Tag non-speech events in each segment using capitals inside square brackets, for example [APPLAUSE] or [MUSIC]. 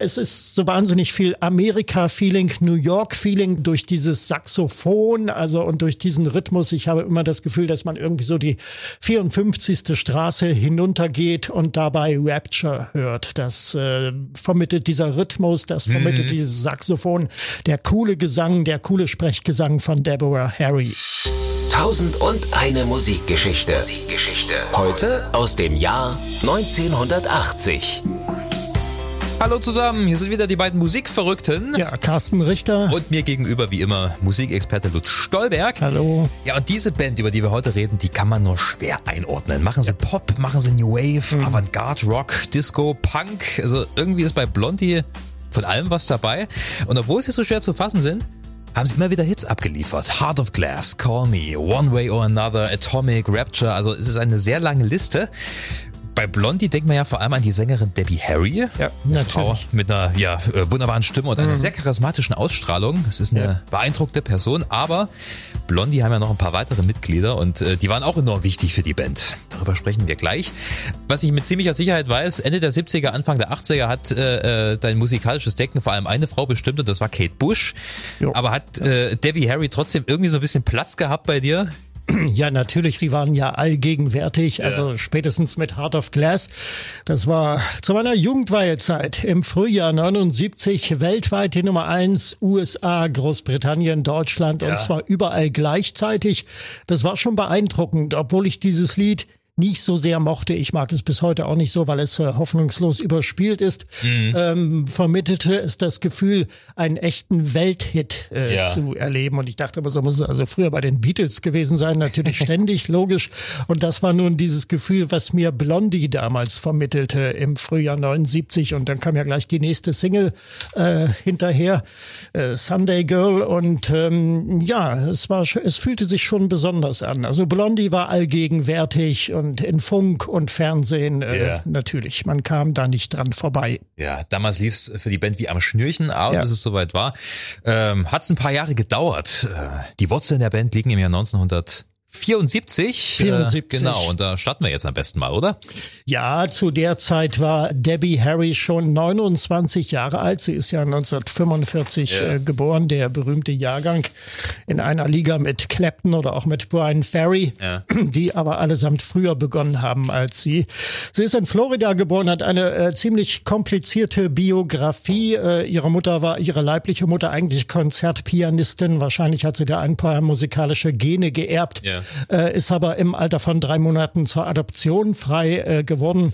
Es ist so wahnsinnig viel Amerika-Feeling, New York-Feeling durch dieses Saxophon, also und durch diesen Rhythmus. Ich habe immer das Gefühl, dass man irgendwie so die 54. Straße hinuntergeht und dabei Rapture hört. Das äh, vermittelt dieser Rhythmus, das vermittelt mhm. dieses Saxophon, der coole Gesang, der coole Sprechgesang von Deborah Harry. Tausend und eine Musikgeschichte. Musikgeschichte. Heute aus dem Jahr 1980. Hallo zusammen, hier sind wieder die beiden Musikverrückten. Ja, Carsten Richter. Und mir gegenüber wie immer Musikexperte Lutz Stolberg. Hallo. Ja, und diese Band, über die wir heute reden, die kann man nur schwer einordnen. Machen sie Pop, machen sie New Wave, mhm. Avantgarde, Rock, Disco, Punk. Also irgendwie ist bei Blondie von allem was dabei. Und obwohl sie so schwer zu fassen sind, haben sie immer wieder Hits abgeliefert. Heart of Glass, Call Me, One Way or Another, Atomic, Rapture. Also es ist eine sehr lange Liste bei Blondie denkt man ja vor allem an die Sängerin Debbie Harry. Ja, eine Frau mit einer ja, äh, wunderbaren Stimme und einer mhm. sehr charismatischen Ausstrahlung. Es ist eine ja. beeindruckende Person, aber Blondie haben ja noch ein paar weitere Mitglieder und äh, die waren auch enorm wichtig für die Band. Darüber sprechen wir gleich. Was ich mit ziemlicher Sicherheit weiß, Ende der 70er, Anfang der 80er hat äh, äh, dein musikalisches Decken vor allem eine Frau bestimmt und das war Kate Bush. Jo. Aber hat äh, Debbie Harry trotzdem irgendwie so ein bisschen Platz gehabt bei dir? [CLEARS THROAT] Ja, natürlich, sie waren ja allgegenwärtig, also ja. spätestens mit Heart of Glass. Das war zu meiner Jugendweihezeit im Frühjahr 79 weltweit die Nummer eins, USA, Großbritannien, Deutschland ja. und zwar überall gleichzeitig. Das war schon beeindruckend, obwohl ich dieses Lied nicht so sehr mochte. Ich mag es bis heute auch nicht so, weil es äh, hoffnungslos überspielt ist. Mhm. Ähm, vermittelte es das Gefühl, einen echten Welthit äh, ja. zu erleben. Und ich dachte aber, so muss es also früher bei den Beatles gewesen sein. Natürlich [LAUGHS] ständig, logisch. Und das war nun dieses Gefühl, was mir Blondie damals vermittelte im Frühjahr 79. Und dann kam ja gleich die nächste Single äh, hinterher, äh, Sunday Girl. Und ähm, ja, es war, es fühlte sich schon besonders an. Also Blondie war allgegenwärtig und und in Funk und Fernsehen äh, yeah. natürlich. Man kam da nicht dran vorbei. Ja, damals lief es für die Band wie am Schnürchen, aber ja. bis es soweit war, ähm, hat es ein paar Jahre gedauert. Äh, die Wurzeln der Band liegen im Jahr 1900. 74. 74. Äh, genau, und da starten wir jetzt am besten mal, oder? Ja, zu der Zeit war Debbie Harry schon 29 Jahre alt. Sie ist ja 1945 yeah. äh, geboren, der berühmte Jahrgang in einer Liga mit Clapton oder auch mit Brian Ferry, ja. die aber allesamt früher begonnen haben als sie. Sie ist in Florida geboren, hat eine äh, ziemlich komplizierte Biografie. Äh, ihre Mutter war, ihre leibliche Mutter eigentlich Konzertpianistin. Wahrscheinlich hat sie da ein paar musikalische Gene geerbt. Yeah äh, ist aber im Alter von drei Monaten zur Adoption frei äh, geworden.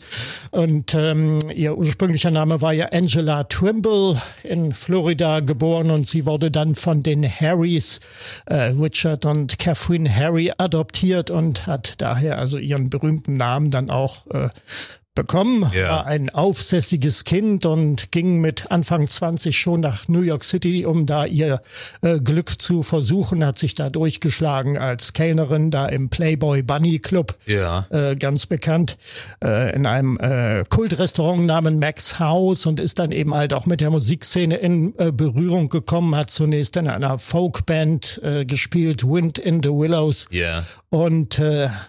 Und ähm, ihr ursprünglicher Name war ja Angela Trimble, in Florida geboren und sie wurde dann von den Harrys, äh, Richard und Catherine Harry, adoptiert und hat daher also ihren berühmten Namen dann auch äh, bekommen, ja. war ein aufsässiges Kind und ging mit Anfang 20 schon nach New York City, um da ihr äh, Glück zu versuchen, hat sich da durchgeschlagen als Kellnerin da im Playboy Bunny Club, ja. äh, ganz bekannt, äh, in einem äh, Kultrestaurant namens Max House und ist dann eben halt auch mit der Musikszene in äh, Berührung gekommen, hat zunächst in einer Folkband äh, gespielt, Wind in the Willows ja. und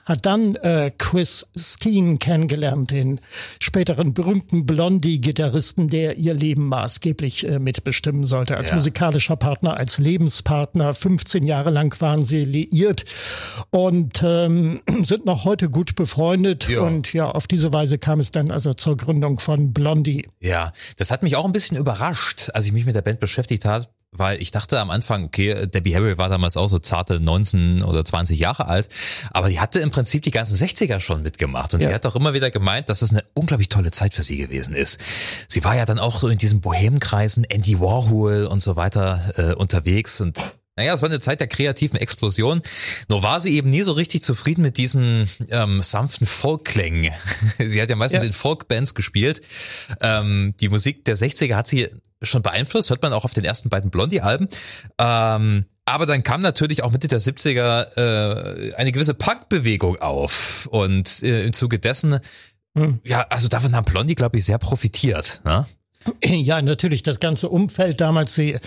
hat dann Chris Steen kennengelernt, den späteren berühmten Blondie-Gitarristen, der ihr Leben maßgeblich äh, mitbestimmen sollte. Als ja. musikalischer Partner, als Lebenspartner. 15 Jahre lang waren sie liiert und ähm, [CLEARS THROAT] sind noch heute gut befreundet. Ja. Und ja, auf diese Weise kam es dann also zur Gründung von Blondie. Ja, das hat mich auch ein bisschen überrascht, als ich mich mit der Band beschäftigt habe weil ich dachte am Anfang, okay, Debbie Harry war damals auch so zarte 19 oder 20 Jahre alt, aber die hatte im Prinzip die ganzen 60er schon mitgemacht und ja. sie hat auch immer wieder gemeint, dass das eine unglaublich tolle Zeit für sie gewesen ist. Sie war ja dann auch so in diesen Bohemenkreisen, Andy Warhol und so weiter äh, unterwegs und naja, es war eine Zeit der kreativen Explosion. Nur war sie eben nie so richtig zufrieden mit diesen ähm, sanften Folkklängen. [LAUGHS] sie hat ja meistens ja. in Folkbands gespielt. Ähm, die Musik der 60er hat sie schon beeinflusst, hört man auch auf den ersten beiden Blondie-Alben. Ähm, aber dann kam natürlich auch Mitte der 70er äh, eine gewisse Punk-Bewegung auf. Und äh, im Zuge dessen, hm. ja, also davon haben Blondie, glaube ich, sehr profitiert. Ne? Ja, natürlich. Das ganze Umfeld damals, sie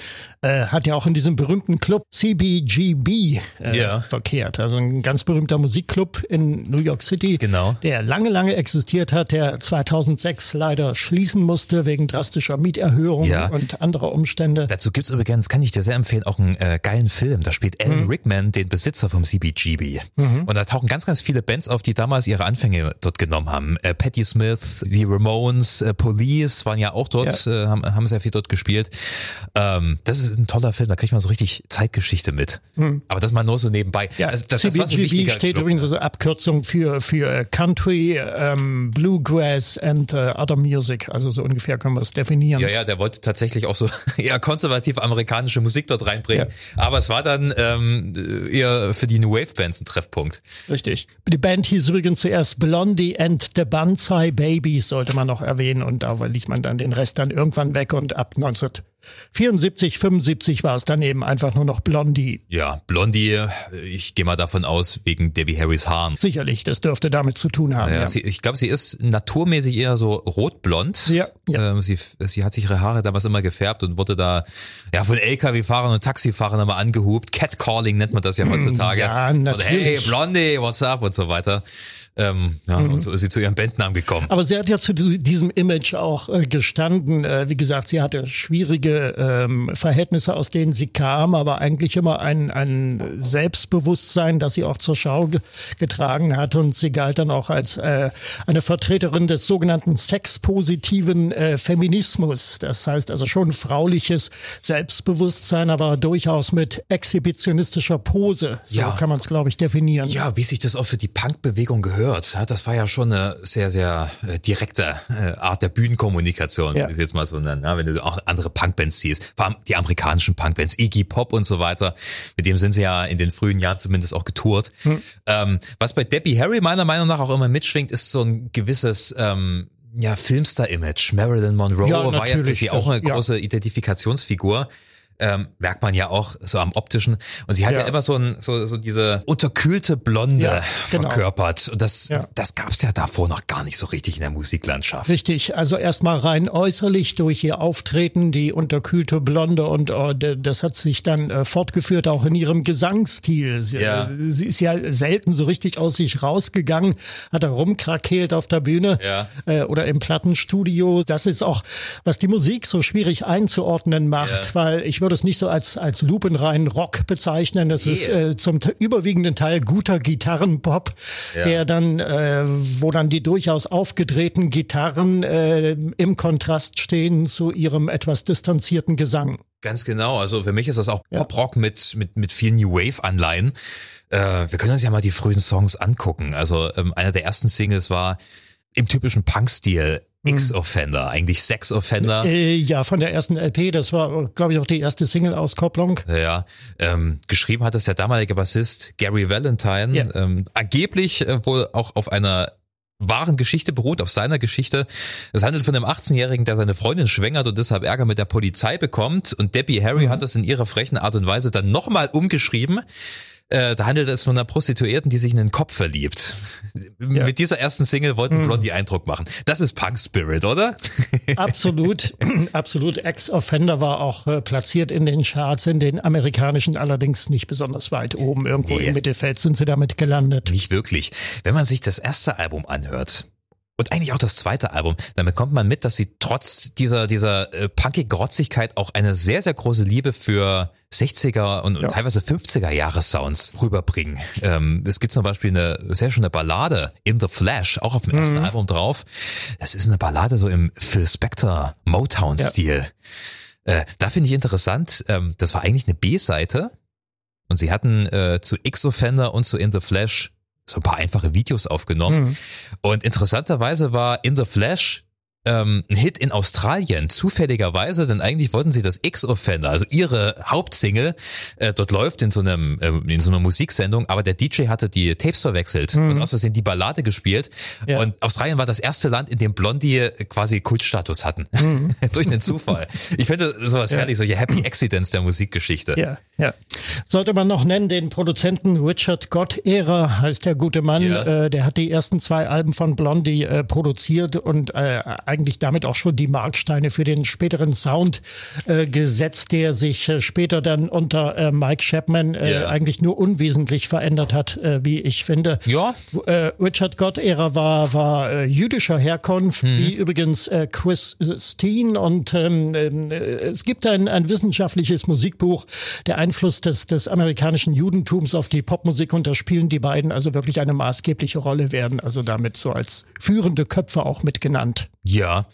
äh, hat ja auch in diesem berühmten Club CBGB äh, Ja. verkehrt. Also ein ganz berühmter Musikclub in New York City, Genau. der lange, lange existiert hat, der 2006 leider schließen musste wegen drastischer Mieterhöhungen Ja. und anderer Umstände. Dazu gibt's übrigens, kann ich dir sehr empfehlen, auch einen äh, geilen Film. Da spielt Alan Mhm. Rickman den Besitzer vom CBGB. Und da tauchen ganz, ganz viele Bands auf, die damals ihre Anfänge dort genommen haben. Äh, Patti Smith, die Ramones, äh, Police waren ja auch dort, äh, haben, haben sehr viel dort gespielt. Ähm, das ist ein toller Film, da kriegt man so richtig Zeitgeschichte mit. Aber das mal nur so nebenbei. Ja, Also das, das CBGB wichtiger steht Club. übrigens als Abkürzung für, für Country, ähm, Bluegrass and äh, Other Music. Also so ungefähr können wir es definieren. Ja, ja, der wollte tatsächlich auch so [LAUGHS] eher konservative amerikanische Musik dort reinbringen. Aber es war dann ähm, eher für die New Wave Bands ein Treffpunkt. Richtig. Die Band hieß übrigens zuerst Blondie and the Banzai Babies, sollte man noch erwähnen. Und da ließ man dann den Rest dann irgendwann weg. Und ab 1974, 75 war es dann eben einfach nur noch Blondie. Ja, Blondie, ich gehe mal davon aus, wegen Debbie Harrys Haaren. Sicherlich, das dürfte damit zu tun haben. Ja, Ja, Sie, ich glaube, sie ist naturmäßig eher so rotblond. Ja, ja. Ähm, sie, sie hat sich ihre Haare damals immer gefärbt und wurde da ja von LKW-Fahrern und Taxifahrern immer angehupt. Catcalling nennt man das ja [CLEARS THROAT] heutzutage. Ja, Und natürlich. hey, Blondie, what's up und so weiter. Ähm, ja, Mhm. und so ist sie zu ihrem Bandnamen gekommen. Aber sie hat ja zu diesem Image auch äh, gestanden. Äh, wie gesagt, sie hatte schwierige ähm, Verhältnisse, aus denen sie kam, aber eigentlich immer ein, ein Selbstbewusstsein, das sie auch zur Schau ge getragen hat. Und sie galt dann auch als äh, eine Vertreterin des sogenannten sexpositiven äh, Feminismus. Das heißt also schon frauliches Selbstbewusstsein, aber durchaus mit exhibitionistischer Pose. So Ja. kann man es, glaube ich, definieren. Ja, wie sich das auch für die Punkbewegung gehört. Ja, Das war ja schon eine sehr, sehr äh, direkte äh, Art der Bühnenkommunikation, Ja. es jetzt mal so nennen. Wenn du auch andere Punkbands siehst, vor allem die amerikanischen Punkbands, Iggy Pop und so weiter, mit dem sind sie ja in den frühen Jahren zumindest auch getourt. Ähm, was bei Debbie Harry meiner Meinung nach auch immer mitschwingt, ist so ein gewisses ähm, ja, Filmstar-Image. Marilyn Monroe Ja, war ja für sie auch eine ja. große Identifikationsfigur. Ähm, merkt man ja auch so am optischen. Und sie hat ja, Ja. immer so, ein, so, so diese unterkühlte Blonde Ja, genau. verkörpert. Und das, Ja. das gab es ja davor noch gar nicht so richtig in der Musiklandschaft. Richtig, also erstmal rein äußerlich durch ihr Auftreten, die unterkühlte Blonde und d- das hat sich dann äh, fortgeführt auch in ihrem Gesangsstil. Sie, Ja. äh, sie ist ja selten so richtig aus sich rausgegangen, hat da rumkrakeelt auf der Bühne äh, oder im Plattenstudio. Das ist auch, was die Musik so schwierig einzuordnen macht, weil ich würde es nicht so als, als lupenreinen Rock bezeichnen. Das ist Yeah. äh, zum überwiegenden Teil guter Gitarrenpop, Ja. der dann, äh, wo dann die durchaus aufgedrehten Gitarren äh, im Kontrast stehen zu ihrem etwas distanzierten Gesang. Ganz genau. Also für mich ist das auch Pop-Rock mit, mit, mit vielen New Wave-Anleihen. Äh, wir können uns ja mal die frühen Songs angucken. Also ähm, einer der ersten Singles war im typischen Punk-Stil X-Offender, eigentlich Sex-Offender. Äh, ja, von der ersten LP, das war, glaube ich, auch die erste Single-Auskopplung. Ja, ähm, geschrieben hat es der damalige Bassist Gary Valentine, Ja. ähm, angeblich äh, wohl auch auf einer wahren Geschichte beruht, auf seiner Geschichte. Es handelt von einem 18-Jährigen, der seine Freundin schwängert und deshalb Ärger mit der Polizei bekommt. Und Debbie Harry Mhm. hat das in ihrer frechen Art und Weise dann nochmal umgeschrieben. Äh, da handelt es von einer Prostituierten, die sich in den Kopf verliebt. Mit dieser ersten Single Mhm. wollten Blondie Eindruck machen. Das ist Punk Spirit, oder? [LAUGHS] Absolut, [CLEARS THROAT] absolut. Ex-Offender war auch äh, platziert in den Charts, in den amerikanischen allerdings nicht besonders weit oben. Irgendwo Nee. im Mittelfeld sind sie damit gelandet. Nicht wirklich. Wenn man sich das erste Album anhört und eigentlich auch das zweite Album, dann bekommt man mit, dass sie trotz dieser, dieser äh, punkig-Grotzigkeit auch eine sehr, sehr große Liebe für 60er und, und Ja. teilweise 50er Jahre Sounds rüberbringen. Ähm, es gibt zum Beispiel eine sehr schöne Ballade, In the Flash, auch auf dem ersten Album drauf. Das ist eine Ballade so im Phil Spector Motown-Stil. Äh, da finde ich interessant, ähm, das war eigentlich eine B-Seite und sie hatten äh, zu X-Offender und zu In the Flash so ein paar einfache Videos aufgenommen. Mhm. Und interessanterweise war In the Flash ähm, ein Hit in Australien, zufälligerweise, denn eigentlich wollten sie das X-Offender, also ihre Hauptsingle, äh, dort läuft in so einem ähm, in so einer Musiksendung, aber der DJ hatte die Tapes verwechselt und aus Versehen die Ballade gespielt. Ja. Und Australien war das erste Land, in dem Blondie quasi Kultstatus hatten. [LAUGHS] Durch den Zufall. Ich finde sowas herrlich, solche Happy Accidents der Musikgeschichte. Ja, ja. Sollte man noch nennen, den Produzenten Richard Gott-Ära heißt der gute Mann. Ja. Äh, der hat die ersten zwei Alben von Blondie äh, produziert und äh, eigentlich damit auch schon die Marksteine für den späteren Sound äh, gesetzt, der sich äh, später dann unter äh, Mike Chapman äh, yeah. eigentlich nur unwesentlich verändert hat, äh, wie ich finde. Ja. Äh, Richard Gott-Ära war, war äh, jüdischer Herkunft, mhm. wie übrigens äh, Chris Steen. Und ähm, äh, es gibt ein, ein wissenschaftliches Musikbuch, der Einfluss des, des amerikanischen Judentums auf die Popmusik. Und da spielen die beiden also wirklich eine maßgebliche Rolle, werden also damit so als führende Köpfe auch mitgenannt. Ja,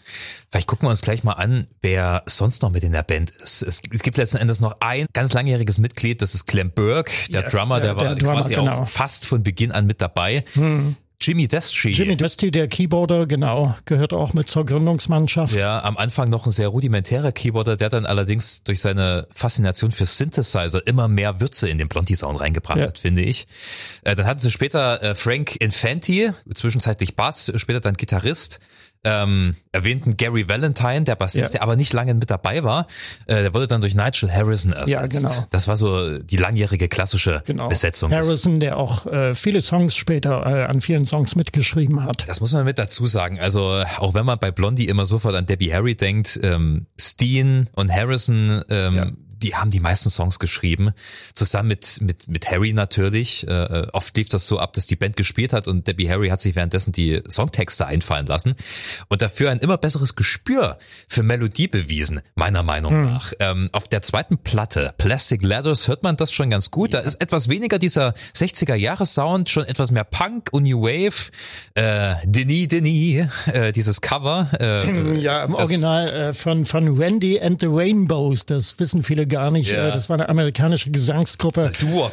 vielleicht gucken wir uns gleich mal an, wer sonst noch mit in der Band ist. Es, gibt letzten Endes noch ein ganz langjähriges Mitglied, das ist Clem Burke, der ja, Drummer, der, der war der Drummer, quasi genau. auch fast von Beginn an mit dabei. Hm. Jimmy Destry. Jimmy Destry, der Keyboarder, genau, gehört auch mit zur Gründungsmannschaft. Ja, am Anfang noch ein sehr rudimentärer Keyboarder, der dann allerdings durch seine Faszination für Synthesizer immer mehr Würze in den Blondie-Sound reingebracht ja. hat, finde ich. Äh, dann hatten sie später äh, Frank Infanti, zwischenzeitlich Bass, später dann Gitarrist ähm, erwähnten Gary Valentine, der Bassist, ja. der aber nicht lange mit dabei war, äh, der wurde dann durch Nigel Harrison ersetzt. Ja, genau. Das war so die langjährige klassische genau. Besetzung. Harrison, der auch äh, viele Songs später äh, an vielen Songs mitgeschrieben hat. Das muss man mit dazu sagen. Also auch wenn man bei Blondie immer sofort an Debbie Harry denkt, ähm, Steen und Harrison ähm, ja die haben die meisten Songs geschrieben, zusammen mit, mit, mit Harry natürlich. Äh, äh, oft lief das so ab, dass die Band gespielt hat und Debbie Harry hat sich währenddessen die Songtexte einfallen lassen und dafür ein immer besseres Gespür für Melodie bewiesen, meiner Meinung hm. nach. Ähm, auf der zweiten Platte, Plastic Ladders, hört man das schon ganz gut. Da ist etwas weniger dieser 60er-Jahres-Sound, schon etwas mehr Punk und New Wave. Äh, Denis, Denis, äh, dieses Cover. Äh, ja, im Original äh, von, von Randy and the Rainbows, das wissen viele gar nicht. Ja. Das war eine amerikanische Gesangsgruppe.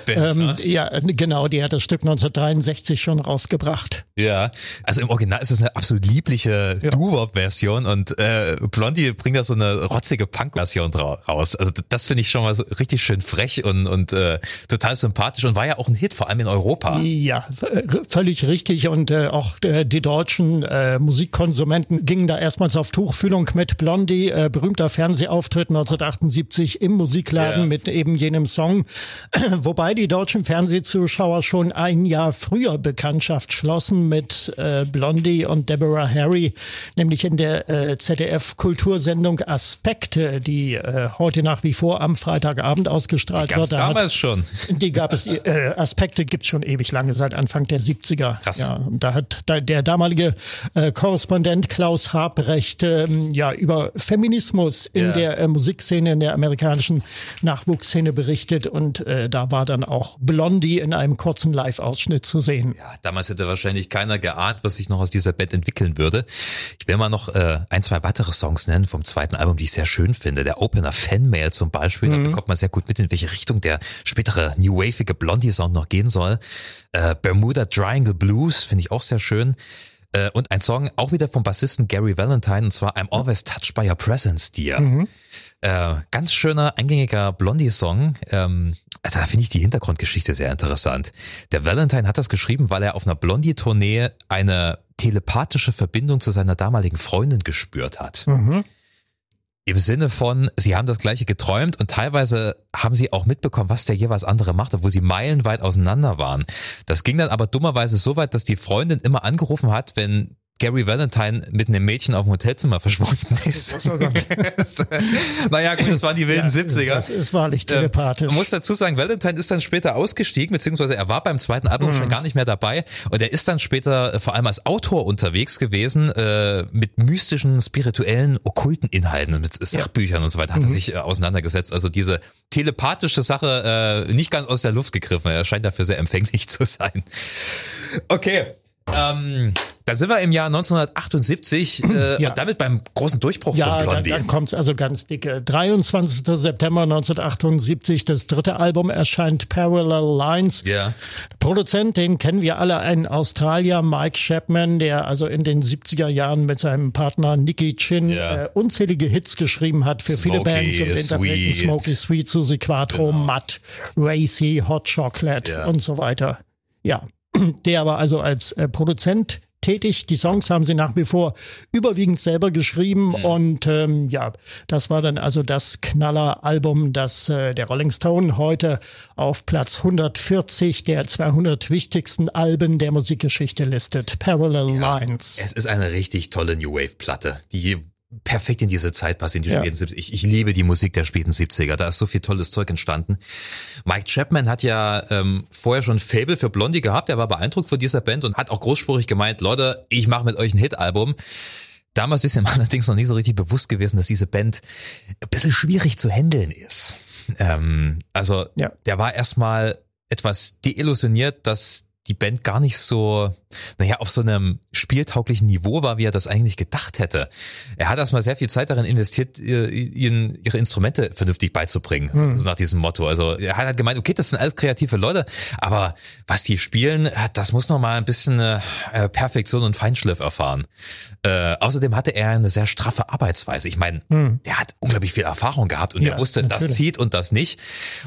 Ähm, ne? Ja, genau, die hat das Stück 1963 schon rausgebracht. Ja, also im Original ist es eine absolut liebliche ja. Doo-Wop-Version und äh, Blondie bringt da so eine rotzige Punk-Version raus. Also das finde ich schon mal so richtig schön frech und, und äh, total sympathisch und war ja auch ein Hit, vor allem in Europa. Ja, völlig richtig und äh, auch äh, die deutschen äh, Musikkonsumenten gingen da erstmals auf Tuchfühlung mit Blondie, äh, berühmter Fernsehauftritt 1978 im Musikladen yeah. mit eben jenem Song, [CLEARS THROAT] wobei die deutschen Fernsehzuschauer schon ein Jahr früher Bekanntschaft schlossen mit äh, Blondie und Deborah Harry, nämlich in der äh, ZDF-Kultursendung Aspekte, die äh, heute nach wie vor am Freitagabend ausgestrahlt die wird. damals hat, schon. [LAUGHS] Die gab es, äh, Aspekte gibt's schon ewig lange, seit Anfang der 70er. Krass. Ja, und da hat da, der damalige äh, Korrespondent Klaus Habrecht äh, ja über Feminismus in yeah. der äh, Musikszene in der amerikanischen amerikanischen Nachwuchsszene berichtet und äh, da war dann auch Blondie in einem kurzen Live-Ausschnitt zu sehen. Ja, damals hätte wahrscheinlich keiner geahnt, was sich noch aus dieser Band entwickeln würde. Ich will mal noch äh, ein, zwei weitere Songs nennen vom zweiten Album, die ich sehr schön finde. Der Opener Fanmail zum Beispiel, mhm. da bekommt man sehr gut mit, in welche Richtung der spätere New Wavige Blondie-Sound noch gehen soll. Äh, Bermuda Triangle Blues finde ich auch sehr schön. Äh, und ein Song auch wieder vom Bassisten Gary Valentine, und zwar I'm Always Touched by Your Presence, Dear. Mhm. Äh, ganz schöner, eingängiger Blondie-Song. Ähm, also da finde ich die Hintergrundgeschichte sehr interessant. Der Valentine hat das geschrieben, weil er auf einer Blondie-Tournee eine telepathische Verbindung zu seiner damaligen Freundin gespürt hat. Mhm. Im Sinne von, sie haben das gleiche geträumt und teilweise haben sie auch mitbekommen, was der jeweils andere macht, obwohl sie meilenweit auseinander waren. Das ging dann aber dummerweise so weit, dass die Freundin immer angerufen hat, wenn Gary Valentine mit einem Mädchen auf dem Hotelzimmer verschwunden ist. [LAUGHS] naja, gut, das waren die wilden ja, 70er. Das ist wahrlich ähm, telepathisch. Man muss dazu sagen, Valentine ist dann später ausgestiegen, beziehungsweise er war beim zweiten Album mhm. schon gar nicht mehr dabei und er ist dann später äh, vor allem als Autor unterwegs gewesen, äh, mit mystischen, spirituellen, okkulten Inhalten, mit Sachbüchern ja. und so weiter, hat mhm. er sich äh, auseinandergesetzt. Also diese telepathische Sache äh, nicht ganz aus der Luft gegriffen. Er scheint dafür sehr empfänglich [LAUGHS] zu sein. Okay, ähm, da sind wir im Jahr 1978 äh, [CLEARS THROAT] ja. und damit beim großen Durchbruch ja, von Blondie. Ja, dann, dann kommt es also ganz dicke. 23. September 1978, das dritte Album erscheint Parallel Lines. Ja. Produzent, den kennen wir alle, ein Australier, Mike Chapman, der also in den 70er Jahren mit seinem Partner Nicky Chin ja. äh, unzählige Hits geschrieben hat für Smoky, viele Bands und Interpreten. Smoky Sweet, Susie Quattro, genau. Matt, Racy, Hot Chocolate und so weiter. Ja, der aber also als äh, Produzent tätig. Die Songs haben sie nach wie vor überwiegend selber geschrieben mhm. und ähm, ja, das war dann also das Knaller-Album, das äh, der Rolling Stone heute auf Platz 140 der 200 wichtigsten Alben der Musikgeschichte listet. Parallel ja, Lines. Es ist eine richtig tolle New Wave Platte, die perfekt in diese Zeit passt, in die ja. späten 70er. Ich, ich liebe die Musik der späten 70er. Da ist so viel tolles Zeug entstanden. Mike Chapman hat ja ähm, vorher schon Fable für Blondie gehabt. Er war beeindruckt von dieser Band und hat auch großspurig gemeint, Leute, ich mache mit euch ein Hit-Album. Damals ist ihm [LAUGHS] allerdings noch nie so richtig bewusst gewesen, dass diese Band ein bisschen schwierig zu handeln ist. Ähm, also ja. der war erstmal etwas deillusioniert, dass die Band gar nicht so, naja, auf so einem spieltauglichen Niveau war, wie er das eigentlich gedacht hätte. Er hat erstmal sehr viel Zeit darin investiert, ihnen ihre Instrumente vernünftig beizubringen, hm. so nach diesem Motto. Also er hat halt gemeint, okay, das sind alles kreative Leute, aber was die spielen, das muss noch mal ein bisschen äh, Perfektion und Feinschliff erfahren. Äh, außerdem hatte er eine sehr straffe Arbeitsweise. Ich meine, hm. der hat unglaublich viel Erfahrung gehabt und ja, er wusste, natürlich. das zieht und das nicht.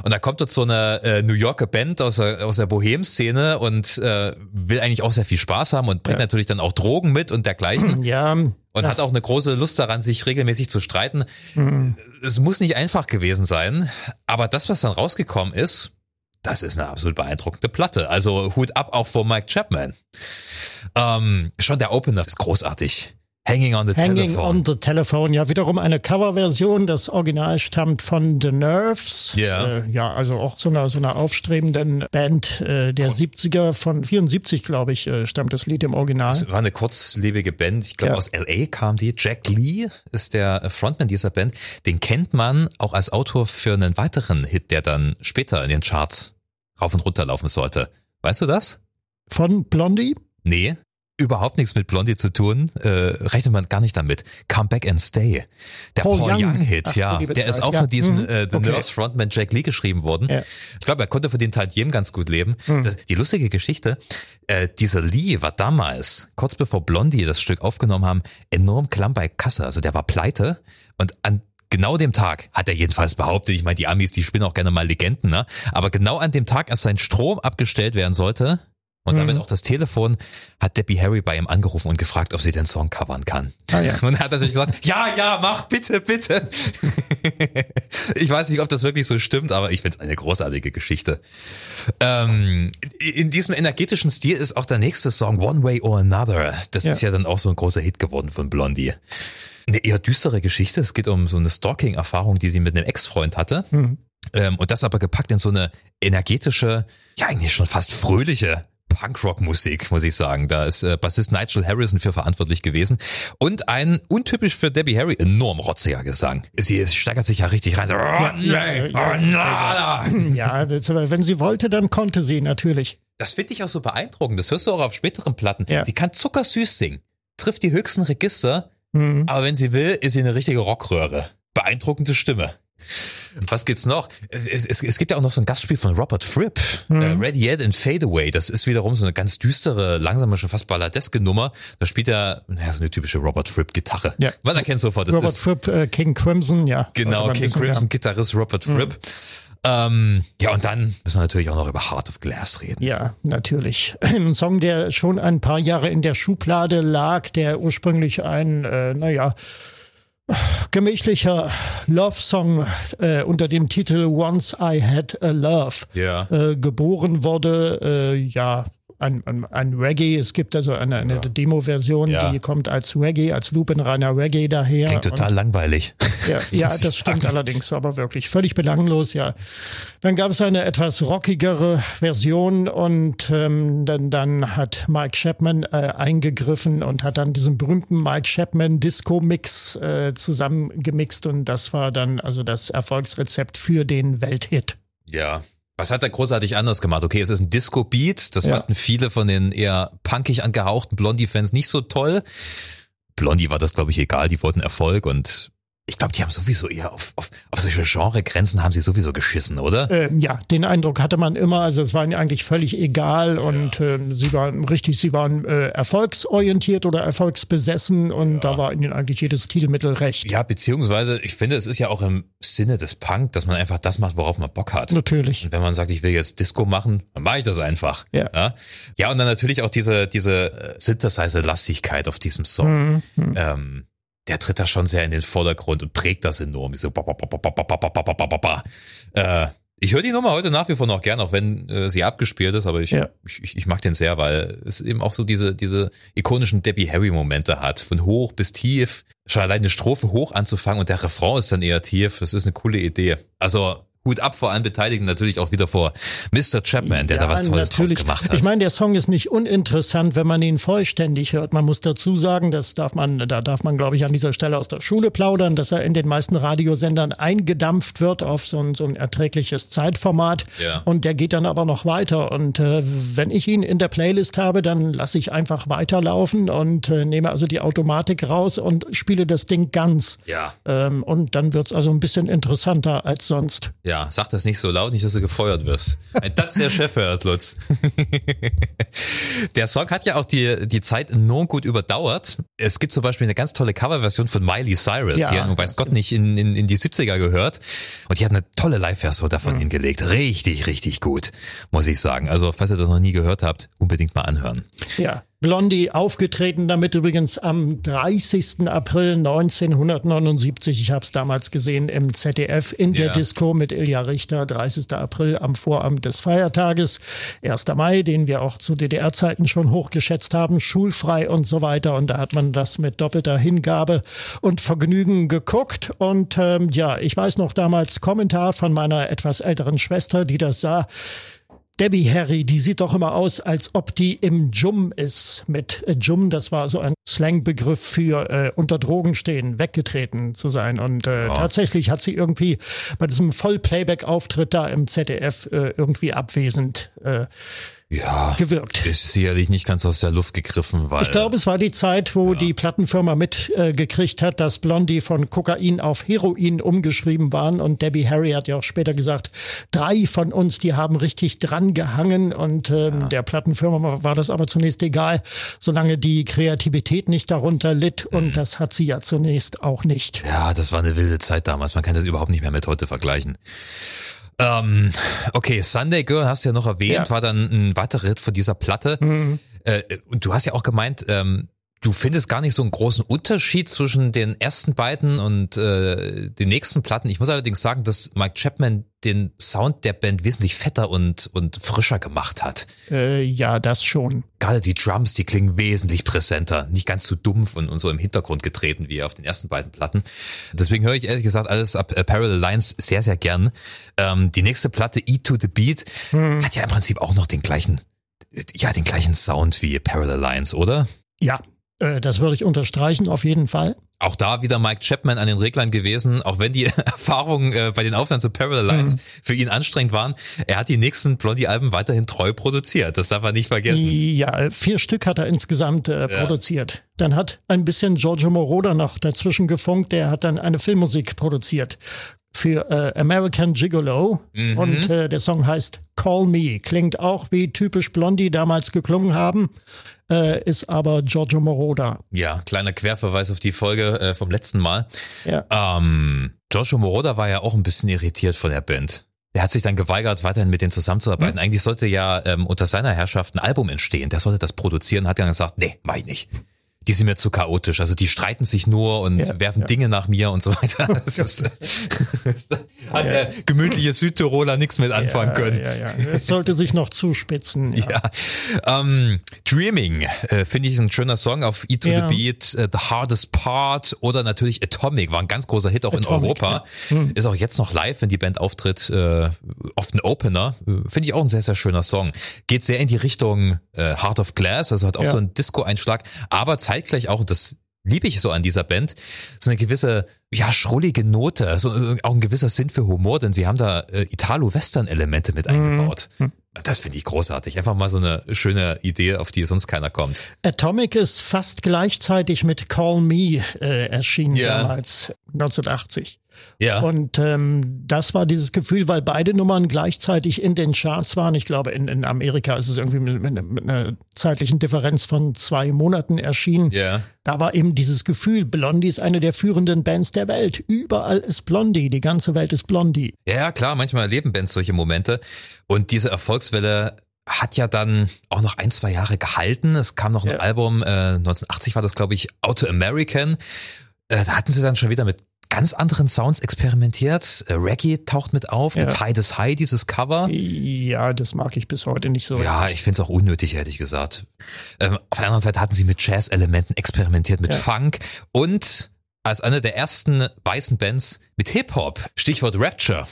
Und da kommt dort so eine äh, New Yorker Band aus der, aus der Bohem-Szene und äh, will eigentlich auch sehr viel Spaß haben und bringt ja. natürlich dann auch Drogen mit und dergleichen. [CLEARS THROAT] Ja. Und hat auch eine große Lust daran, sich regelmäßig zu streiten. Mhm. Es muss nicht einfach gewesen sein, aber das, was dann rausgekommen ist, das ist eine absolut beeindruckende Platte. Also Hut ab auch vor Mike Chapman. Ähm, schon der Opener ist großartig. Hanging on the Hanging Telephone. on the Telephone. Ja, wiederum eine Coverversion. Das Original stammt von The Nerves. Yeah. Äh, ja, also auch so einer, so einer aufstrebenden Band äh, der 70er von 74, glaube ich, äh, stammt das Lied im Original. Es war eine kurzlebige Band. Ich glaube, ja. aus L.A. kam die. Jack Lee ist der Frontman dieser Band. Den kennt man auch als Autor für einen weiteren Hit, der dann später in den Charts rauf und runter laufen sollte. Weißt du das? Von Blondie? Nee, überhaupt nichts mit Blondie zu tun, äh, rechnet man gar nicht damit. Come Back and Stay. Der Paul, Paul Young, Hit, Ach, ja. Der ist auch ja. von diesem mhm. äh, The okay. Nurse Frontman Jack Lee geschrieben worden. Ja. Ich glaube, er konnte für den Tantiem ganz gut leben. Mhm. Das, die lustige Geschichte, äh, dieser Lee war damals, kurz bevor Blondie das Stück aufgenommen haben, enorm klamm bei Kasse. Also der war pleite und an genau dem Tag, hat er jedenfalls behauptet, ich meine, die Amis, die spinnen auch gerne mal Legenden, ne? Aber genau an dem Tag, als sein Strom abgestellt werden sollte, und damit mhm. auch das Telefon hat Debbie Harry bei ihm angerufen und gefragt, ob sie den Song covern kann. Ah, ja. Und er hat natürlich gesagt, ja, ja, mach bitte, bitte. [LAUGHS] ich weiß nicht, ob das wirklich so stimmt, aber ich finde es eine großartige Geschichte. Ähm, in diesem energetischen Stil ist auch der nächste Song One Way or Another. Das ja. ist ja dann auch so ein großer Hit geworden von Blondie. Eine eher düstere Geschichte. Es geht um so eine Stalking-Erfahrung, die sie mit einem Ex-Freund hatte. Mhm. Ähm, und das aber gepackt in so eine energetische, ja eigentlich schon fast fröhliche Punkrock-Musik, muss ich sagen. Da ist äh, Bassist Nigel Harrison für verantwortlich gewesen. Und ein untypisch für Debbie Harry enorm rotziger Gesang. Sie steigert sich ja richtig rein. So, oh, ja, nee, ja, oh, ja, ja das, wenn sie wollte, dann konnte sie natürlich. Das finde ich auch so beeindruckend. Das hörst du auch auf späteren Platten. Ja. Sie kann zuckersüß singen, trifft die höchsten Register, mhm. aber wenn sie will, ist sie eine richtige Rockröhre. Beeindruckende Stimme. Was gibt's noch? Es, es, es gibt ja auch noch so ein Gastspiel von Robert Fripp, mhm. äh, Ready Yet and Fade Away. Das ist wiederum so eine ganz düstere, langsame, schon fast balladeske Nummer. Da spielt er, naja, so eine typische Robert Fripp-Gitarre. Ja. Man erkennt sofort, das Robert ist. Fripp, äh, King Crimson, ja. Genau, King Crimson. Gitarrist Robert mhm. Fripp. Mhm. Ähm, ja, und dann müssen wir natürlich auch noch über Heart of Glass reden. Ja, natürlich. [CLEARS THROAT] Ein Song, der schon ein paar Jahre in der Schublade lag, der ursprünglich ein, äh, naja, gemächlicher Love-Song äh, unter dem Titel Once I Had a Love ja. äh, geboren wurde. Äh, ja, ein, ein, ein Reggae. Es gibt also eine, eine ja. Demo-Version, ja. die kommt als Reggae, als lupenreiner Reggae daher. Klingt total und, langweilig. Ja, [LAUGHS] ja das stimmt sagen. allerdings, aber wirklich völlig belanglos, ja. Dann gab es eine etwas rockigere Version und ähm, dann, dann hat Mike Chapman äh, eingegriffen und hat dann diesen berühmten Mike Chapman Disco-Mix äh, zusammengemixt und das war dann also das Erfolgsrezept für den Welthit. Ja, was hat er großartig anders gemacht? Okay, es ist ein Disco-Beat. Das ja. fanden viele von den eher punkig angehauchten Blondie-Fans nicht so toll. Blondie war das, glaube ich, egal. Die wollten Erfolg und ich glaube, die haben sowieso eher auf, auf, auf solche Genregrenzen haben sie sowieso geschissen, oder? Äh, ja, den Eindruck hatte man immer. Also es war ihnen eigentlich völlig egal und ja. äh, sie waren richtig, sie waren äh, erfolgsorientiert oder erfolgsbesessen und ja. da war ihnen eigentlich jedes Stilmittel recht. Ja, beziehungsweise ich finde, es ist ja auch im Sinne des Punk, dass man einfach das macht, worauf man Bock hat. Natürlich. Und wenn man sagt, ich will jetzt Disco machen, dann mache ich das einfach. Ja. Ja, ja und dann natürlich auch diese, diese äh, Synthesizer-Lastigkeit auf diesem Song. Mhm. Ähm, der tritt da schon sehr in den Vordergrund und prägt das enorm. So äh, ich höre die Nummer heute nach wie vor noch gern, auch wenn äh, sie abgespielt ist, aber ich, ja. ich, ich mag den sehr, weil es eben auch so diese, diese ikonischen Debbie Harry-Momente hat. Von hoch bis tief. Schon allein eine Strophe hoch anzufangen und der Refrain ist dann eher tief. Das ist eine coole Idee. Also Hut ab vor allen Beteiligten, natürlich auch wieder vor Mr. Chapman, der ja, da was Tolles natürlich. draus gemacht hat. Ich meine, der Song ist nicht uninteressant, wenn man ihn vollständig hört. Man muss dazu sagen, das darf man, da darf man, glaube ich, an dieser Stelle aus der Schule plaudern, dass er in den meisten Radiosendern eingedampft wird auf so ein, so ein erträgliches Zeitformat. Ja. Und der geht dann aber noch weiter. Und äh, wenn ich ihn in der Playlist habe, dann lasse ich einfach weiterlaufen und äh, nehme also die Automatik raus und spiele das Ding ganz. Ja. Ähm, und dann wird's also ein bisschen interessanter als sonst. Ja. Ja, sag das nicht so laut, nicht, dass du gefeuert wirst. Das der Chef hört, Lutz. der Song hat ja auch die, die Zeit enorm gut überdauert. Es gibt zum Beispiel eine ganz tolle Coverversion von Miley Cyrus, ja, die ja, weiß Gott nicht in, in, in die 70er gehört. Und die hat eine tolle Live-Version davon mhm. hingelegt. Richtig, richtig gut, muss ich sagen. Also, falls ihr das noch nie gehört habt, unbedingt mal anhören. Ja, Blondie aufgetreten, damit übrigens am 30. April 1979. Ich habe es damals gesehen im ZDF in der ja. Disco mit Ilja Richter. 30. April am Vorabend des Feiertages. 1. Mai, den wir auch zu DDR-Zeiten schon hochgeschätzt haben, schulfrei und so weiter. Und da hat man das mit doppelter Hingabe und Vergnügen geguckt. Und ähm, ja, ich weiß noch damals Kommentar von meiner etwas älteren Schwester, die das sah. Debbie Harry, die sieht doch immer aus, als ob die im Jum ist. Mit äh, Jum, das war so ein Slangbegriff für äh, unter Drogen stehen, weggetreten zu sein. Und äh, ja. tatsächlich hat sie irgendwie bei diesem Vollplayback-Auftritt da im ZDF äh, irgendwie abwesend äh, ja, gewirkt. Ist sicherlich nicht ganz aus der Luft gegriffen, weil. Ich glaube, es war die Zeit, wo ja. die Plattenfirma mitgekriegt äh, hat, dass Blondie von Kokain auf Heroin umgeschrieben waren. Und Debbie Harry hat ja auch später gesagt, drei von uns, die haben richtig dran gehangen. Und ähm, ja. der Plattenfirma war das aber zunächst egal, solange die Kreativität nicht darunter litt. Und mhm. das hat sie ja zunächst auch nicht. Ja, das war eine wilde Zeit damals. Man kann das überhaupt nicht mehr mit heute vergleichen. Ähm, okay, Sunday Girl hast du ja noch erwähnt, ja. war dann ein weiterer Hit von dieser Platte. Mhm. Äh, und du hast ja auch gemeint, ähm, du findest gar nicht so einen großen Unterschied zwischen den ersten beiden und äh, den nächsten Platten. Ich muss allerdings sagen, dass Mike Chapman den Sound der Band wesentlich fetter und, und frischer gemacht hat. Äh, ja, das schon. Gerade die Drums, die klingen wesentlich präsenter, nicht ganz so dumpf und, und so im Hintergrund getreten wie auf den ersten beiden Platten. Deswegen höre ich ehrlich gesagt alles ab äh, Parallel Lines sehr, sehr gern. Ähm, die nächste Platte, E to the Beat, hm. hat ja im Prinzip auch noch den gleichen, ja, den gleichen Sound wie Parallel Lines, oder? Ja, äh, das würde ich unterstreichen, auf jeden Fall. Auch da wieder Mike Chapman an den Reglern gewesen, auch wenn die [LAUGHS] Erfahrungen äh, bei den Aufnahmen zu Parallel Lines mhm. für ihn anstrengend waren. Er hat die nächsten Blondie-Alben weiterhin treu produziert. Das darf er nicht vergessen. Ja, vier Stück hat er insgesamt äh, ja. produziert. Dann hat ein bisschen Giorgio Moroder noch dazwischen gefunkt. Der hat dann eine Filmmusik produziert für äh, American Gigolo mhm. und äh, der Song heißt Call Me. Klingt auch wie typisch Blondie damals geklungen haben, äh, ist aber Giorgio Moroder. Ja, kleiner Querverweis auf die Folge äh, vom letzten Mal. Ja. Ähm, Giorgio Moroder war ja auch ein bisschen irritiert von der Band. Er hat sich dann geweigert, weiterhin mit denen zusammenzuarbeiten. Mhm. Eigentlich sollte ja ähm, unter seiner Herrschaft ein Album entstehen. Der sollte das produzieren, hat dann gesagt, nee, mach ich nicht die sind mir zu chaotisch. Also die streiten sich nur und ja, werfen ja. Dinge nach mir und so weiter. [LAUGHS] Das ist, das [LAUGHS] hat der gemütliche Südtiroler nichts mit anfangen können. Ja, ja, Es sollte sich noch zuspitzen. Ja. Ähm, Dreaming äh, finde ich ein schöner Song auf E to the Beat, uh, The Hardest Part oder natürlich Atomic war ein ganz großer Hit auch Atomic, in Europa. Hm. Ist auch jetzt noch live, wenn die Band auftritt, äh, oft ein Opener. Äh, finde ich auch ein sehr, sehr schöner Song. Geht sehr in die Richtung äh, Heart of Glass, also hat auch so einen Disco-Einschlag, aber zeigt zeitgleich auch, das liebe ich so an dieser Band, so eine gewisse, ja, schrullige Note, so, auch ein gewisser Sinn für Humor, denn sie haben da äh, Italo-Western-Elemente mit mhm. eingebaut. Mhm. Das finde ich großartig. Einfach mal so eine schöne Idee, auf die sonst keiner kommt. Atomic ist fast gleichzeitig mit Call Me äh, erschienen ja. damals, 1980. Ja. Und ähm, das war dieses Gefühl, weil beide Nummern gleichzeitig in den Charts waren. Ich glaube, in, in Amerika ist es irgendwie mit, mit, mit einer zeitlichen Differenz von zwei Monaten erschienen. Ja. Da war eben dieses Gefühl, Blondie ist eine der führenden Bands der Welt. Überall ist Blondie, die ganze Welt ist Blondie. Ja, klar, manchmal erleben Bands solche Momente. Und diese Erfolgswelle hat ja dann auch noch ein, zwei Jahre gehalten. Es kam noch ein ja. Album, äh, 1980 war das, glaube ich, Auto American. Äh, da hatten sie dann schon wieder mit ganz anderen Sounds experimentiert. Äh, Reggae taucht mit auf, ja. The Tide is High, dieses Cover. Ja, das mag ich bis heute nicht so. Ja, richtig. ich finde es auch unnötig, hätte ich gesagt. Ähm, auf der anderen Seite hatten sie mit Jazz-Elementen experimentiert, mit ja. Funk und als eine der ersten weißen Bands mit Hip-Hop. Stichwort Rapture.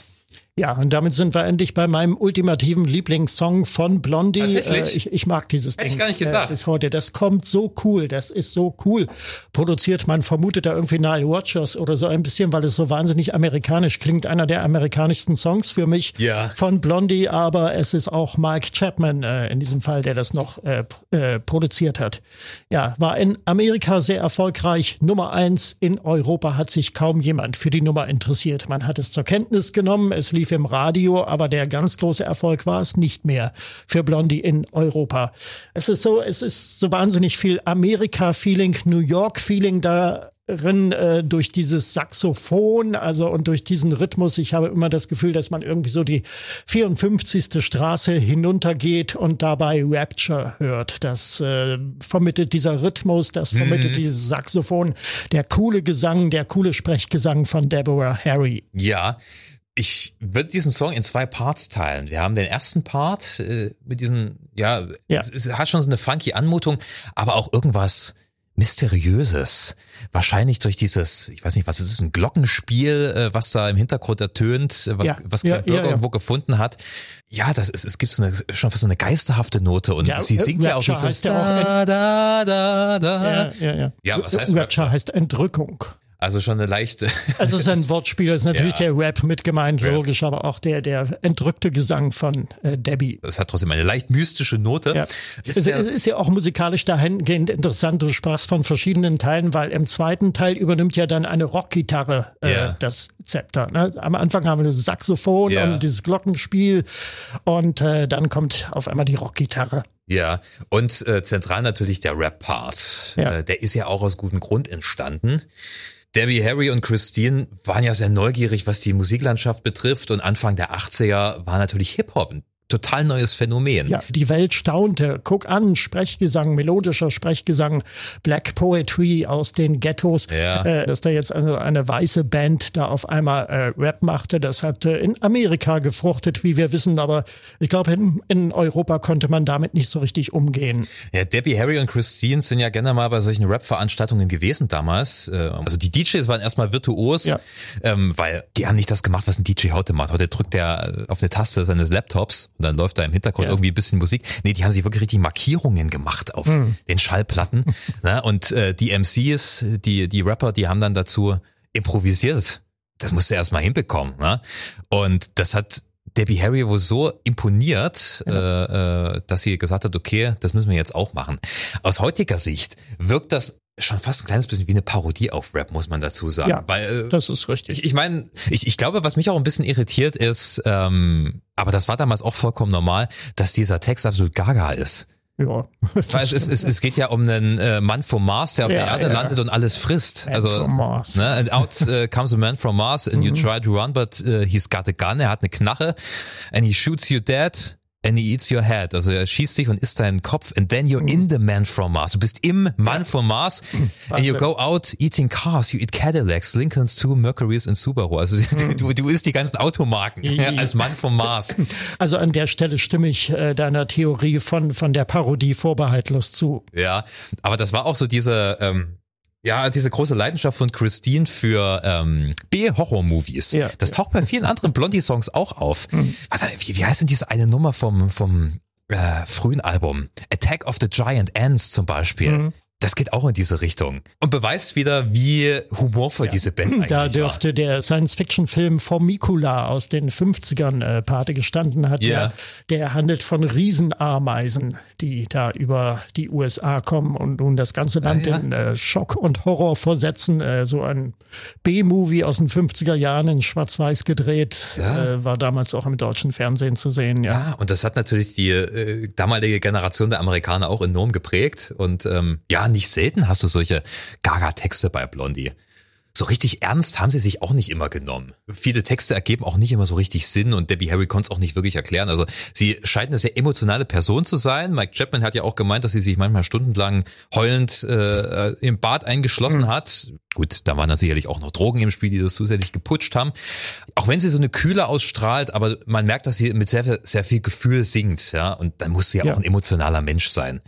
Ja, und damit sind wir endlich bei meinem ultimativen Lieblingssong von Blondie. Äh, ich, ich mag dieses Hätte Ding. Ich gar nicht gedacht. Äh, bis heute. Das kommt so cool. Das ist so cool. Produziert, man vermutet da irgendwie Nile Watchers oder so ein bisschen, weil es so wahnsinnig amerikanisch klingt. Einer der amerikanischsten Songs für mich ja. von Blondie, aber es ist auch Mike Chapman äh, in diesem Fall, der das noch äh, äh, produziert hat. Ja, war in Amerika sehr erfolgreich. Nummer eins. In Europa hat sich kaum jemand für die Nummer interessiert. Man hat es zur Kenntnis genommen. Es lief lief im Radio, aber der ganz große Erfolg war es nicht mehr für Blondie in Europa. Es ist so, es ist so wahnsinnig viel Amerika-Feeling, New York-Feeling da drin äh, durch dieses Saxophon, also und durch diesen Rhythmus. Ich habe immer das Gefühl, dass man irgendwie so die 54. Straße hinuntergeht und dabei Rapture hört. Das äh, vermittelt dieser Rhythmus, das vermittelt mhm. dieses Saxophon, der coole Gesang, der coole Sprechgesang von Deborah Harry. Ja, ich würde diesen Song in zwei Parts teilen. Wir haben den ersten Part äh, mit diesen, ja, ja. Es, es, hat schon so eine funky Anmutung, aber auch irgendwas Mysteriöses. Wahrscheinlich durch dieses, ich weiß nicht, was es ist, ein Glockenspiel, äh, was da im Hintergrund ertönt, was, ja. was Clint ja, Burger ja, irgendwo gefunden hat. Ja, das ist, es gibt so eine, schon fast so eine geisterhafte Note und sie singt ja auch dieses da, da, da, da. Ja, ja, ja. ja was heißt Rapture heißt Entrückung. Also schon eine leichte. [LAUGHS] Also es ist ein Wortspiel, ist natürlich ja. der Rap mit gemeint, Rap. logisch, aber auch der, der entrückte Gesang von äh, Debbie. Das hat trotzdem eine leicht mystische Note. Ja. Ist es, es ist ja auch musikalisch dahingehend interessant, du sprachst von verschiedenen Teilen, weil im zweiten Teil übernimmt ja dann eine Rockgitarre äh, ja. das Zepter. Ne? Am Anfang haben wir das Saxophon und dieses Glockenspiel und äh, dann kommt auf einmal die Rockgitarre. Ja, und äh, zentral natürlich der Rap-Part. Ja. Äh, der ist ja auch aus gutem Grund entstanden. Debbie, Harry und Christine waren ja sehr neugierig, was die Musiklandschaft betrifft und Anfang der 80er war natürlich Hip-Hop ein total neues Phänomen. Ja, die Welt staunte. Guck an, Sprechgesang, melodischer Sprechgesang, Black Poetry aus den Ghettos. Ja. Äh, dass da jetzt eine, eine weiße Band da auf einmal äh, Rap machte, das hat äh, in Amerika gefruchtet, wie wir wissen, aber ich glaube, in, in Europa konnte man damit nicht so richtig umgehen. Ja, Debbie, Harry und Christine sind ja gerne mal bei solchen Rap-Veranstaltungen gewesen damals. Äh, also die DJs waren erstmal virtuos, ja. ähm, weil die haben nicht das gemacht, was ein DJ heute macht. Heute drückt der auf eine Taste seines Laptops und dann läuft da im Hintergrund ja. irgendwie ein bisschen Musik. Nee, die haben sich wirklich richtig Markierungen gemacht auf mhm. den Schallplatten. [LAUGHS] ne? Und äh, die MCs, die, die Rapper, die haben dann dazu improvisiert. Das musste er erstmal hinbekommen. Ne? Und das hat Debbie Harry wohl so imponiert, ja. äh, äh, dass sie gesagt hat, okay, das müssen wir jetzt auch machen. Aus heutiger Sicht wirkt das schon fast ein kleines bisschen wie eine Parodie auf Rap, muss man dazu sagen. Ja, Weil, äh, das ist richtig. Ich, ich meine, ich, ich glaube, was mich auch ein bisschen irritiert ist, ähm, aber das war damals auch vollkommen normal, dass dieser Text absolut gaga ist. Ja. Weil es, es, es, geht ja um einen äh, Mann vom Mars, der auf ja, der Erde ja. landet und alles frisst. Man also, from Mars. Ne, and out uh, comes a man from Mars and mhm. you try to run, but uh, he's got a gun, er hat eine Knarre and he shoots you dead and he eats your head. Also er schießt dich und isst deinen Kopf and then you're in the man from Mars. Du bist im Mann from Mars and you go out eating cars. You eat Cadillacs, Lincolns, two Mercurys and Subaru. Also mhm. du, du isst die ganzen Automarken ja, als Mann vom Mars. [LAUGHS] Also an der Stelle stimme ich äh, deiner Theorie von, von der Parodie vorbehaltlos zu. Ja, aber das war auch so diese, ähm, ja, diese große Leidenschaft von Christine für ähm, B-Horror-Movies. Ja, das taucht bei vielen anderen Blondie-Songs auch auf. Mhm. Also, wie, wie heißt denn diese eine Nummer vom, vom äh, frühen Album? Attack of the Giant Ants zum Beispiel. Mhm das geht auch in diese Richtung. Und beweist wieder, wie humorvoll ja. diese Band eigentlich Da dürfte war. der Science-Fiction-Film Formicula aus den 50ern äh, Pate gestanden hat. Ja. Der, der handelt von Riesenameisen, die da über die USA kommen und nun das ganze Land Ah, ja. in äh, Schock und Horror versetzen. Äh, so ein B-Movie aus den 50er Jahren in Schwarz-Weiß gedreht, Ja. äh, war damals auch im deutschen Fernsehen zu sehen. Ja. Ja, und das hat natürlich die äh, damalige Generation der Amerikaner auch enorm geprägt. Und ähm, ja, nicht selten hast du solche Gaga-Texte bei Blondie. So richtig ernst haben sie sich auch nicht immer genommen. Viele Texte ergeben auch nicht immer so richtig Sinn und Debbie Harry konnte es auch nicht wirklich erklären. Also sie scheint eine sehr emotionale Person zu sein. Mike Chapman hat ja auch gemeint, dass sie sich manchmal stundenlang heulend äh, im Bad eingeschlossen hat. Gut, da waren da sicherlich auch noch Drogen im Spiel, die das zusätzlich geputscht haben. Auch wenn sie so eine Kühle ausstrahlt, aber man merkt, dass sie mit sehr, sehr viel Gefühl singt, ja. Und dann musst du ja, Ja. auch ein emotionaler Mensch sein.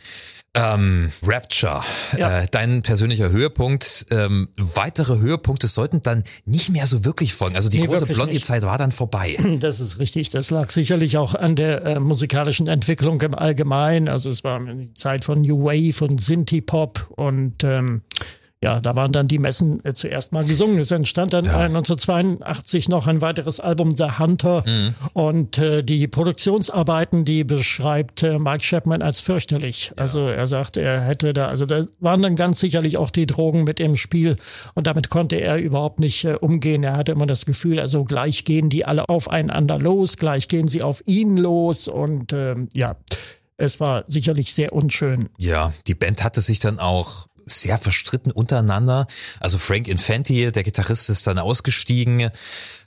Ähm, Rapture, Ja. äh, dein persönlicher Höhepunkt. Ähm, weitere Höhepunkte sollten dann nicht mehr so wirklich folgen. Also die Nee, große Blondie-Zeit war dann vorbei. [CLEARS THROAT] Das ist richtig. Das lag sicherlich auch an der äh, musikalischen Entwicklung im Allgemeinen. Also es war die Zeit von New Wave und Synthie-Pop und ähm, ja, da waren dann die Messen äh, zuerst mal gesungen. Es entstand dann Ja. äh, 1982 noch ein weiteres Album, The Hunter. Mhm. Und äh, die Produktionsarbeiten, die beschreibt äh, Mike Chapman als fürchterlich. Also er sagt, er hätte da, also da waren dann ganz sicherlich auch die Drogen mit im Spiel. Und damit konnte er überhaupt nicht äh, umgehen. Er hatte immer das Gefühl, also gleich gehen die alle aufeinander los, gleich gehen sie auf ihn los. Und ähm, ja, es war sicherlich sehr unschön. Ja, die Band hatte sich dann auch sehr verstritten untereinander. Also Frank Infanti, der Gitarrist, ist dann ausgestiegen,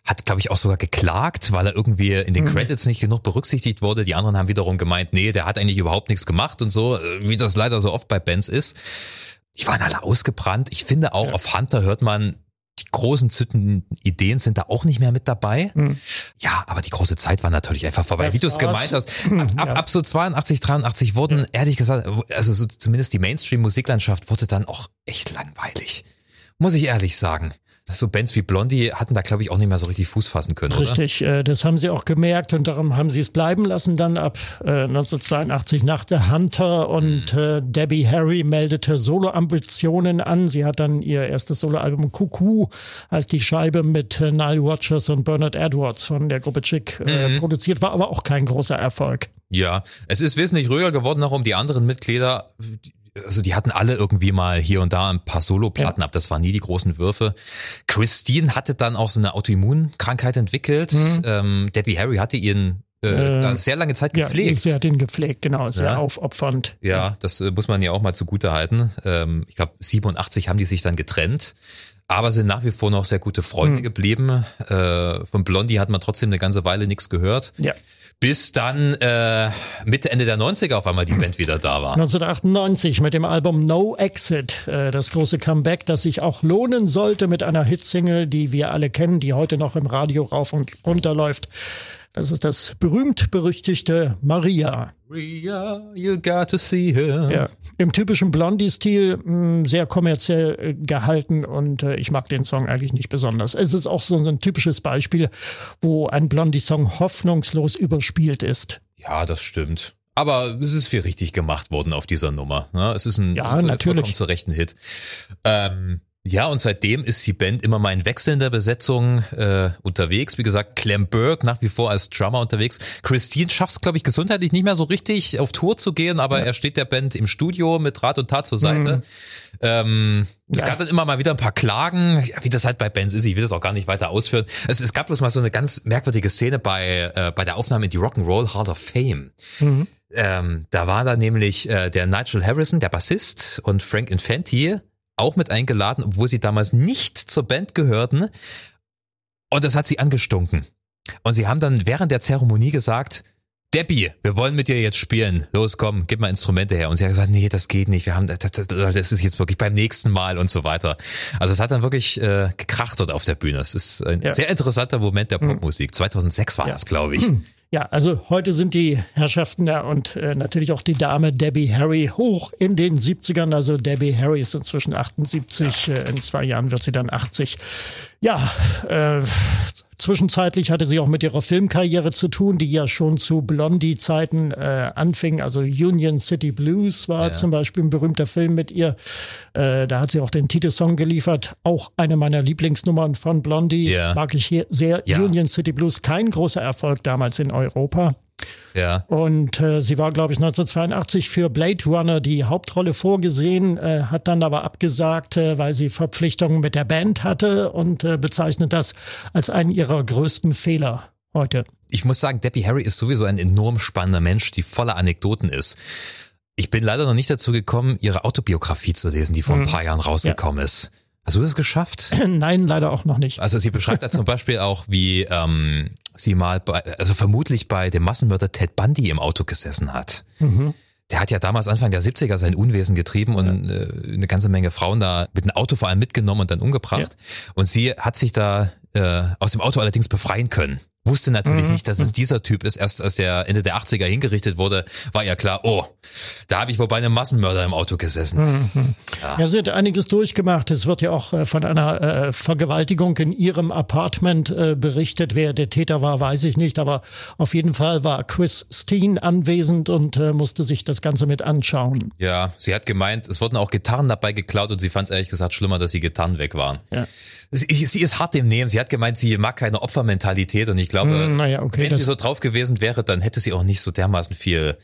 hat, glaube ich, auch sogar geklagt, weil er irgendwie in den Credits nicht genug berücksichtigt wurde. Die anderen haben wiederum gemeint, nee, der hat eigentlich überhaupt nichts gemacht und so, äh, wie das leider so oft bei Bands ist. Die waren alle ausgebrannt. Ich finde auch, auf Hunter hört man, die großen zündenden Ideen sind da auch nicht mehr mit dabei. Ja, aber die große Zeit war natürlich einfach vorbei. Das Wie du es gemeint hast, ab, ab, Ja. ab so 82, 83 wurden, ehrlich gesagt, also so zumindest die Mainstream-Musiklandschaft wurde dann auch echt langweilig. Muss ich ehrlich sagen. So Bands wie Blondie hatten da, glaube ich, auch nicht mehr so richtig Fuß fassen können, oder? Richtig, äh, das haben sie auch gemerkt und darum haben sie es bleiben lassen dann ab äh, 1982 nach The Hunter und Mhm. äh, Debbie Harry meldete Solo-Ambitionen an. Sie hat dann ihr erstes Soloalbum Cuckoo als die Scheibe mit äh, Nile Rodgers und Bernard Edwards von der Gruppe Chick äh, Mhm. produziert, war aber auch kein großer Erfolg. Ja, es ist wesentlich ruhiger geworden, auch um die anderen Mitglieder. Also die hatten alle irgendwie mal hier und da ein paar Soloplatten Ja. ab. Das waren nie die großen Würfe. Christine hatte dann auch so eine Autoimmunkrankheit entwickelt. Ähm, Debbie Harry hatte ihren äh, Äh, sehr lange Zeit Ja, gepflegt. sie hat ihn gepflegt, genau, sehr Ja. aufopfernd. Ja, das äh, muss man ja auch mal zugute halten. Ähm, ich glaube, 87 haben die sich dann getrennt, aber sind nach wie vor noch sehr gute Freunde Hm. geblieben. Äh, von Blondie hat man trotzdem eine ganze Weile nichts gehört. Ja. Bis dann äh, Mitte, Ende der 90er auf einmal die Band wieder da war. 1998 mit dem Album No Exit, äh, das große Comeback, das sich auch lohnen sollte mit einer Hitsingle, die wir alle kennen, die heute noch im Radio rauf und runter läuft. Das ist das berühmt-berüchtigte Maria. Ria, you got to see her. Ja, Im typischen Blondie-Stil, mh, sehr kommerziell äh, gehalten und äh, ich mag den Song eigentlich nicht besonders. Es ist auch so, so ein typisches Beispiel, wo ein Blondie-Song hoffnungslos überspielt ist. Ja, das stimmt. Aber es ist viel richtig gemacht worden auf dieser Nummer. Ne? Es ist ein, Ja, ein natürlich. vollkommen zu rechten Hit. Ähm, ja, und seitdem ist die Band immer mal in wechselnder Besetzung äh, unterwegs. Wie gesagt, Clem Burke nach wie vor als Drummer unterwegs. Christine schafft es, glaube ich, gesundheitlich nicht mehr so richtig auf Tour zu gehen, aber er steht der Band im Studio mit Rat und Tat zur Seite. Ähm, es Ja. gab dann immer mal wieder ein paar Klagen, ja, wie das halt bei Bands ist. Ich will das auch gar nicht weiter ausführen. Es, es gab bloß mal so eine ganz merkwürdige Szene bei, äh, bei der Aufnahme in die Rock'n'Roll Hall of Fame. Ähm, da war da nämlich äh, der Nigel Harrison, der Bassist, und Frank Infanti auch mit eingeladen, obwohl sie damals nicht zur Band gehörten. Und das hat sie angestunken. Und sie haben dann während der Zeremonie gesagt, Debbie, wir wollen mit dir jetzt spielen. Los, komm, gib mal Instrumente her. Und sie hat gesagt, nee, das geht nicht. Wir haben, das, das, das ist jetzt wirklich beim nächsten Mal und so weiter. Also es hat dann wirklich äh, gekracht dort auf der Bühne. Es ist ein Ja. sehr interessanter Moment der Popmusik. 2006 war Ja. das, glaube ich. Ja, also heute sind die Herrschaften da und äh, natürlich auch die Dame Debbie Harry hoch in den 70ern. Also Debbie Harry ist inzwischen 78, äh, in zwei Jahren wird sie dann 80. Ja, äh, Zwischenzeitlich hatte sie auch mit ihrer Filmkarriere zu tun, die ja schon zu Blondie-Zeiten äh, anfing. Also Union City Blues war ja. zum Beispiel ein berühmter Film mit ihr. Äh, da hat sie auch den Titelsong geliefert. Auch eine meiner Lieblingsnummern von Blondie. Ja. Mag ich hier sehr. Ja. Union City Blues, kein großer Erfolg damals in Europa. Ja. Und äh, sie war, glaube ich, 1982 für Blade Runner die Hauptrolle vorgesehen, äh, hat dann aber abgesagt, äh, weil sie Verpflichtungen mit der Band hatte und äh, bezeichnet das als einen ihrer größten Fehler heute. Ich muss sagen, Debbie Harry ist sowieso ein enorm spannender Mensch, die voller Anekdoten ist. Ich bin leider noch nicht dazu gekommen, ihre Autobiografie zu lesen, die vor ein mhm. paar Jahren rausgekommen ja. ist. Hast du das geschafft? [CLEARS THROAT] Nein, leider auch noch nicht. Also sie beschreibt da zum Beispiel auch, wie ähm, sie mal bei, also vermutlich bei dem Massenmörder Ted Bundy im Auto gesessen hat. Mhm. Der hat ja damals Anfang der 70er sein Unwesen getrieben und ja. äh, eine ganze Menge Frauen da mit einem Auto vor allem mitgenommen und dann umgebracht. Ja. Und sie hat sich da äh, aus dem Auto allerdings befreien können. Wusste natürlich mhm. nicht, dass es mhm. dieser Typ ist. Erst als der Ende der 80er hingerichtet wurde, war ja klar, oh, da habe ich wohl bei einem Massenmörder im Auto gesessen. Mhm. Ja. ja, sie hat einiges durchgemacht. Es wird ja auch äh, von einer äh, Vergewaltigung in ihrem Apartment äh, berichtet. Wer der Täter war, weiß ich nicht. Aber auf jeden Fall war Chris Steen anwesend und äh, musste sich das Ganze mit anschauen. Ja, sie hat gemeint, es wurden auch Gitarren dabei geklaut und sie fand es ehrlich gesagt schlimmer, dass die Gitarren weg waren. Ja sie, sie ist hart im Nehmen. Sie hat gemeint, sie mag keine Opfermentalität und ich glaube, hm, naja, okay, wenn sie so drauf gewesen wäre, dann hätte sie auch nicht so dermaßen viel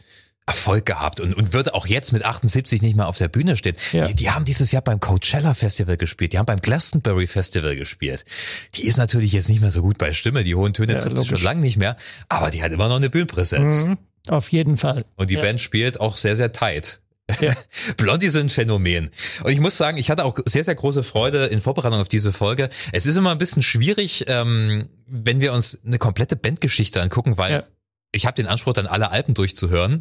Erfolg gehabt und, und würde auch jetzt mit 78 nicht mehr auf der Bühne stehen. Ja. Die, die haben dieses Jahr beim Coachella Festival gespielt, die haben beim Glastonbury Festival gespielt. Die ist natürlich jetzt nicht mehr so gut bei Stimme, die hohen Töne ja, trifft sie schon lange nicht mehr, aber die hat immer noch eine Bühnenpräsenz. Mhm, auf jeden Fall. Und die ja. Band spielt auch sehr, sehr tight. [LAUGHS] Blondie sind ein Phänomen. Und ich muss sagen, ich hatte auch sehr, sehr große Freude in Vorbereitung auf diese Folge. Es ist immer ein bisschen schwierig, ähm, wenn wir uns eine komplette Bandgeschichte angucken, weil ja. Ich habe den Anspruch, dann alle Alben durchzuhören.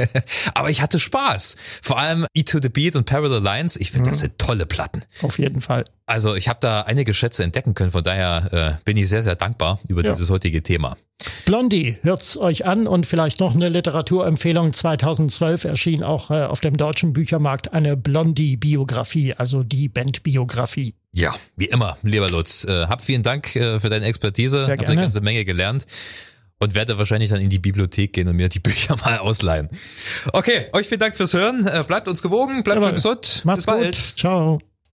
[LAUGHS] Aber ich hatte Spaß. Vor allem E to the Beat und Parallel Lines. Ich finde, mhm. das sind tolle Platten. Auf jeden Fall. Also ich habe da einige Schätze entdecken können. Von daher äh, bin ich sehr, sehr dankbar über ja. dieses heutige Thema. Blondie, hört's euch an und vielleicht noch eine Literaturempfehlung. 2012 erschien auch äh, auf dem deutschen Büchermarkt eine Blondie-Biografie, also die Bandbiografie. Ja, wie immer, lieber Lutz. Äh, hab vielen Dank äh, für deine Expertise. Sehr Hab eine ganze Menge gelernt und werde wahrscheinlich dann in die Bibliothek gehen und mir die Bücher [LAUGHS] mal ausleihen. Okay, euch vielen Dank fürs Hören. Äh, bleibt uns gewogen, bleibt schön gesund. Macht's Bis bald. Gut. Ciao.